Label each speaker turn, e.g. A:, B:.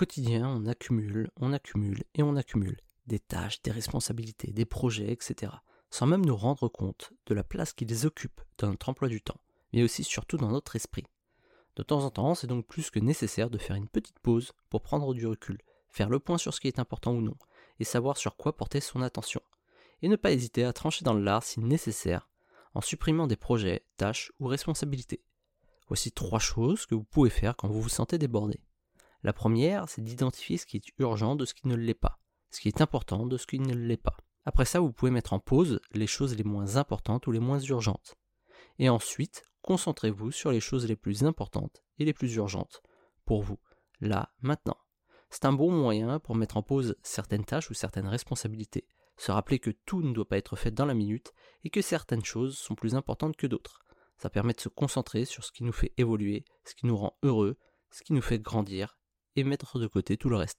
A: quotidien, on accumule, on accumule et on accumule des tâches, des responsabilités, des projets, etc., sans même nous rendre compte de la place qu'ils occupent dans notre emploi du temps, mais aussi surtout dans notre esprit. De temps en temps, c'est donc plus que nécessaire de faire une petite pause pour prendre du recul, faire le point sur ce qui est important ou non, et savoir sur quoi porter son attention, et ne pas hésiter à trancher dans le lard si nécessaire, en supprimant des projets, tâches ou responsabilités. Voici trois choses que vous pouvez faire quand vous vous sentez débordé. La première, c'est d'identifier ce qui est urgent de ce qui ne l'est pas, ce qui est important de ce qui ne l'est pas. Après ça, vous pouvez mettre en pause les choses les moins importantes ou les moins urgentes. Et ensuite, concentrez-vous sur les choses les plus importantes et les plus urgentes, pour vous, là, maintenant. C'est un bon moyen pour mettre en pause certaines tâches ou certaines responsabilités, se rappeler que tout ne doit pas être fait dans la minute et que certaines choses sont plus importantes que d'autres. Ça permet de se concentrer sur ce qui nous fait évoluer, ce qui nous rend heureux, ce qui nous fait grandir et mettre de côté tout le reste.